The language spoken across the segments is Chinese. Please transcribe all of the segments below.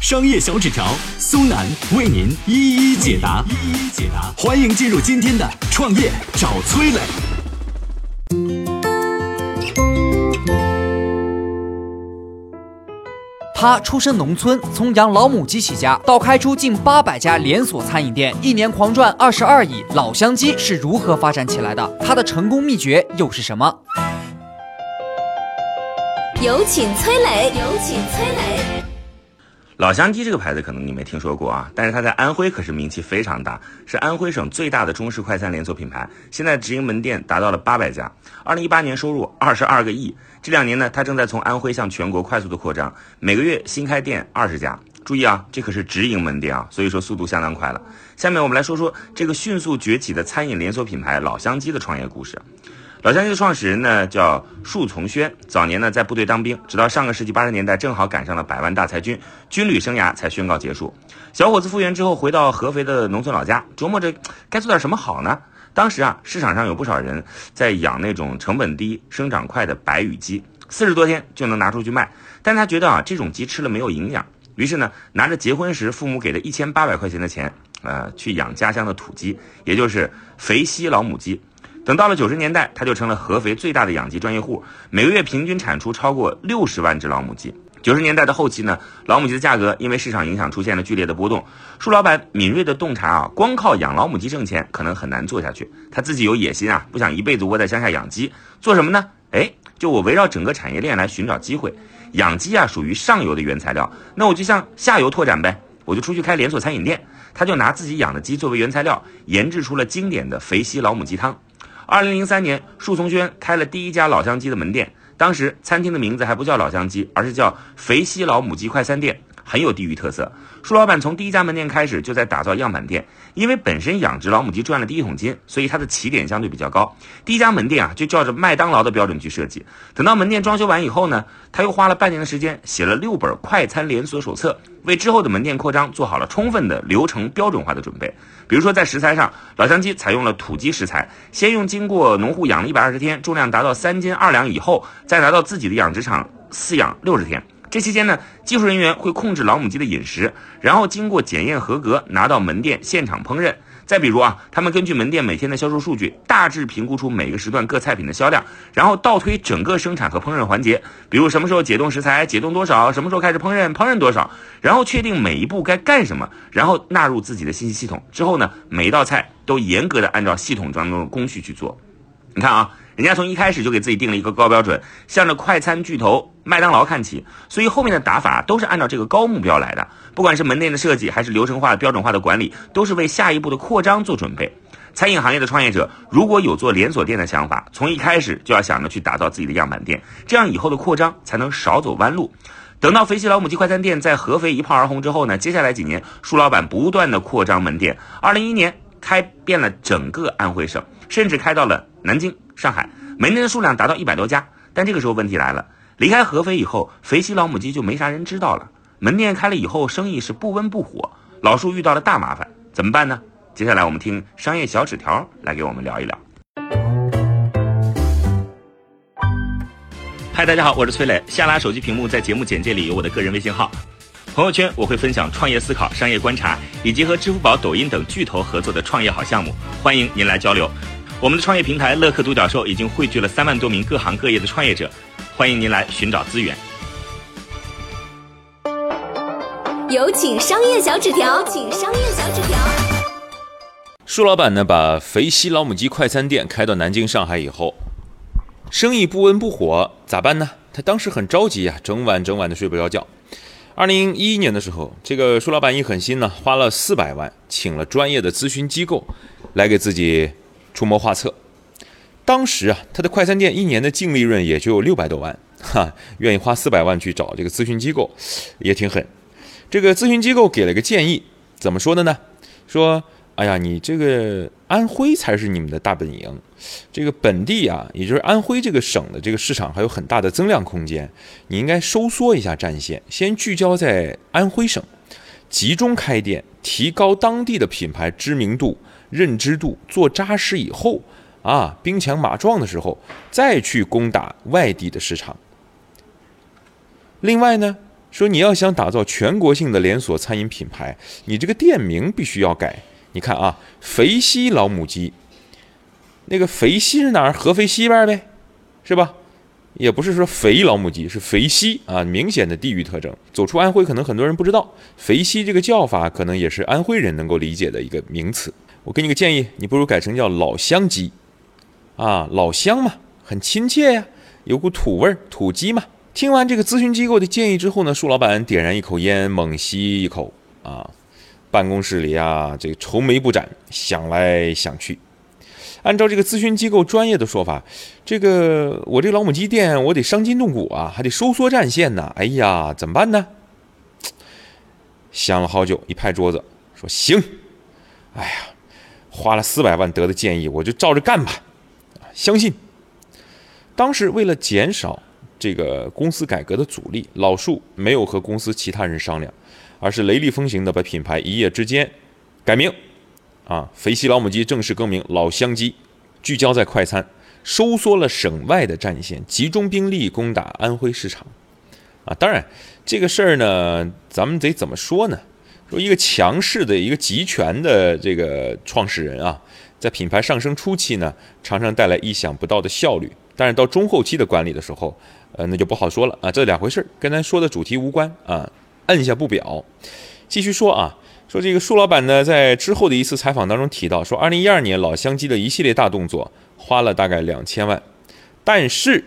商业小纸条苏南为您一一解答，一一解答。欢迎进入今天的创业找崔磊。他出身农村，从养老母鸡起家，到开出近八百家连锁餐饮店，一年狂赚二十二亿。老乡鸡是如何发展起来的？他的成功秘诀又是什么？有请崔磊，有请崔磊。老乡鸡这个牌子可能你没听说过啊，但是它在安徽可是名气非常大，是安徽省最大的中式快餐连锁品牌。现在直营门店达到了八百家，二零一八年收入二十二个亿。这两年呢，它正在从安徽向全国快速的扩张，每个月新开店二十家。注意啊，这可是直营门店啊，所以说速度相当快了。下面我们来说说这个迅速崛起的餐饮连锁品牌老乡鸡的创业故事。老乡鸡的创始人呢叫束从轩，早年呢在部队当兵，直到上个世纪八十年代正好赶上了百万大裁军，军旅生涯才宣告结束。小伙子复员之后回到合肥的农村老家，琢磨着该做点什么好呢？当时啊市场上有不少人在养那种成本低、生长快的白羽鸡，四十多天就能拿出去卖，但他觉得啊这种鸡吃了没有营养，于是呢拿着结婚时父母给的一千八百块钱的钱，呃去养家乡的土鸡，也就是肥西老母鸡。等到了九十年代，他就成了合肥最大的养鸡专业户，每个月平均产出超过六十万只老母鸡。九十年代的后期呢，老母鸡的价格因为市场影响出现了剧烈的波动。舒老板敏锐的洞察啊，光靠养老母鸡挣钱可能很难做下去。他自己有野心啊，不想一辈子窝在乡下养鸡，做什么呢？哎，就我围绕整个产业链来寻找机会。养鸡啊，属于上游的原材料，那我就向下游拓展呗，我就出去开连锁餐饮店。他就拿自己养的鸡作为原材料，研制出了经典的肥西老母鸡汤。二零零三年，束从轩开了第一家老乡鸡的门店。当时餐厅的名字还不叫老乡鸡，而是叫肥西老母鸡快餐店，很有地域特色。舒老板从第一家门店开始就在打造样板店，因为本身养殖老母鸡赚了第一桶金，所以它的起点相对比较高。第一家门店啊，就照着麦当劳的标准去设计。等到门店装修完以后呢，他又花了半年的时间写了六本快餐连锁手册，为之后的门店扩张做好了充分的流程标准化的准备。比如说在食材上，老乡鸡采用了土鸡食材，先用经过农户养了一百二十天，重量达到三斤二两以后，再拿到自己的养殖场饲养六十天。这期间呢，技术人员会控制老母鸡的饮食，然后经过检验合格，拿到门店现场烹饪。再比如啊，他们根据门店每天的销售数据，大致评估出每个时段各菜品的销量，然后倒推整个生产和烹饪环节，比如什么时候解冻食材，解冻多少，什么时候开始烹饪，烹饪多少，然后确定每一步该干什么，然后纳入自己的信息系统之后呢，每一道菜都严格的按照系统当中的工序去做。你看啊。人家从一开始就给自己定了一个高标准，向着快餐巨头麦当劳看齐，所以后面的打法都是按照这个高目标来的。不管是门店的设计，还是流程化的、标准化的管理，都是为下一步的扩张做准备。餐饮行业的创业者如果有做连锁店的想法，从一开始就要想着去打造自己的样板店，这样以后的扩张才能少走弯路。等到肥西老母鸡快餐店在合肥一炮而红之后呢，接下来几年，舒老板不断的扩张门店，二零一一年开遍了整个安徽省。甚至开到了南京、上海，门店的数量达到一百多家。但这个时候问题来了，离开合肥以后，肥西老母鸡就没啥人知道了。门店开了以后，生意是不温不火，老树遇到了大麻烦，怎么办呢？接下来我们听商业小纸条来给我们聊一聊。嗨，大家好，我是崔磊。下拉手机屏幕，在节目简介里有我的个人微信号。朋友圈我会分享创业思考、商业观察，以及和支付宝、抖音等巨头合作的创业好项目，欢迎您来交流。我们的创业平台乐客独角兽已经汇聚了三万多名各行各业的创业者，欢迎您来寻找资源。有请商业小纸条，请商业小纸条。舒老板呢，把肥西老母鸡快餐店开到南京、上海以后，生意不温不火，咋办呢？他当时很着急呀，整晚整晚的睡不着觉。二零一一年的时候，这个舒老板一狠心呢，花了四百万，请了专业的咨询机构来给自己出谋划策。当时啊，他的快餐店一年的净利润也就六百多万，哈，愿意花四百万去找这个咨询机构，也挺狠。这个咨询机构给了个建议，怎么说的呢？说，哎呀，你这个安徽才是你们的大本营。这个本地啊，也就是安徽这个省的这个市场还有很大的增量空间，你应该收缩一下战线，先聚焦在安徽省，集中开店，提高当地的品牌知名度、认知度，做扎实以后啊，兵强马壮的时候，再去攻打外地的市场。另外呢，说你要想打造全国性的连锁餐饮品牌，你这个店名必须要改。你看啊，肥西老母鸡。那个肥西是哪儿？合肥西边呗，是吧？也不是说肥老母鸡，是肥西啊，明显的地域特征。走出安徽，可能很多人不知道，肥西这个叫法可能也是安徽人能够理解的一个名词。我给你个建议，你不如改成叫老乡鸡，啊，老乡嘛，很亲切呀，有股土味儿，土鸡嘛。听完这个咨询机构的建议之后呢，舒老板点燃一口烟，猛吸一口，啊，办公室里啊，这个愁眉不展，想来想去。按照这个咨询机构专业的说法，这个我这老母鸡店我得伤筋动骨啊，还得收缩战线呢。哎呀，怎么办呢？想了好久，一拍桌子说：“行，哎呀，花了四百万得的建议，我就照着干吧。相信。”当时为了减少这个公司改革的阻力，老树没有和公司其他人商量，而是雷厉风行的把品牌一夜之间改名。啊，肥西老母鸡正式更名老乡鸡，聚焦在快餐，收缩了省外的战线，集中兵力攻打安徽市场。啊，当然这个事儿呢，咱们得怎么说呢？说一个强势的一个集权的这个创始人啊，在品牌上升初期呢，常常带来意想不到的效率，但是到中后期的管理的时候，呃，那就不好说了啊，这两回事儿，跟咱说的主题无关啊，按下不表，继续说啊。说这个舒老板呢，在之后的一次采访当中提到，说二零一二年老乡鸡的一系列大动作花了大概两千万，但是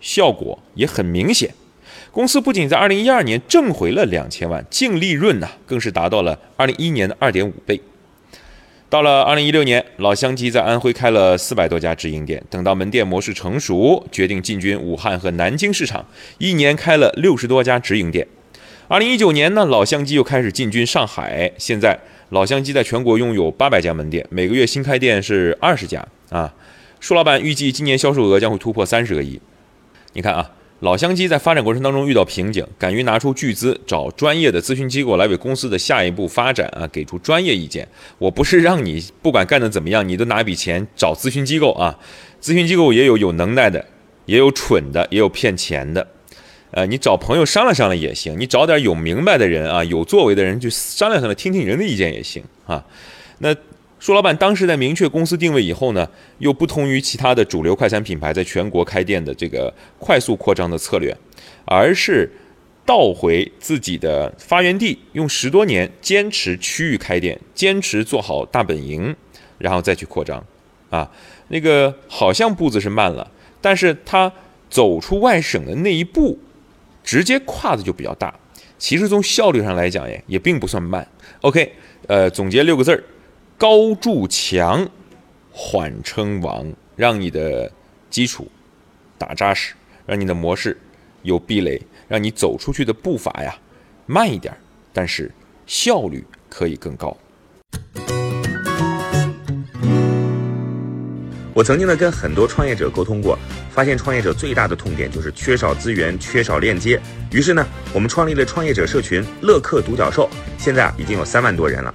效果也很明显。公司不仅在二零一二年挣回了两千万，净利润呢更是达到了二零一一年的二点五倍。到了二零一六年，老乡鸡在安徽开了四百多家直营店，等到门店模式成熟，决定进军武汉和南京市场，一年开了六十多家直营店。二零一九年呢，老乡鸡又开始进军上海。现在，老乡鸡在全国拥有八百家门店，每个月新开店是二十家啊。舒老板预计今年销售额将会突破三十个亿。你看啊，老乡鸡在发展过程当中遇到瓶颈，敢于拿出巨资找专业的咨询机构来为公司的下一步发展啊给出专业意见。我不是让你不管干得怎么样，你都拿笔钱找咨询机构啊。咨询机构也有有能耐的，也有蠢的，也有骗钱的。呃，你找朋友商量商量也行，你找点有明白的人啊，有作为的人去商量商量，听听人的意见也行啊。那舒老板当时在明确公司定位以后呢，又不同于其他的主流快餐品牌在全国开店的这个快速扩张的策略，而是倒回自己的发源地，用十多年坚持区域开店，坚持做好大本营，然后再去扩张啊。那个好像步子是慢了，但是他走出外省的那一步。直接跨的就比较大，其实从效率上来讲，也也并不算慢。OK，呃，总结六个字儿：高筑墙，缓称王，让你的基础打扎实，让你的模式有壁垒，让你走出去的步伐呀慢一点，但是效率可以更高。我曾经呢跟很多创业者沟通过，发现创业者最大的痛点就是缺少资源、缺少链接。于是呢，我们创立了创业者社群“乐客独角兽”，现在啊已经有三万多人了。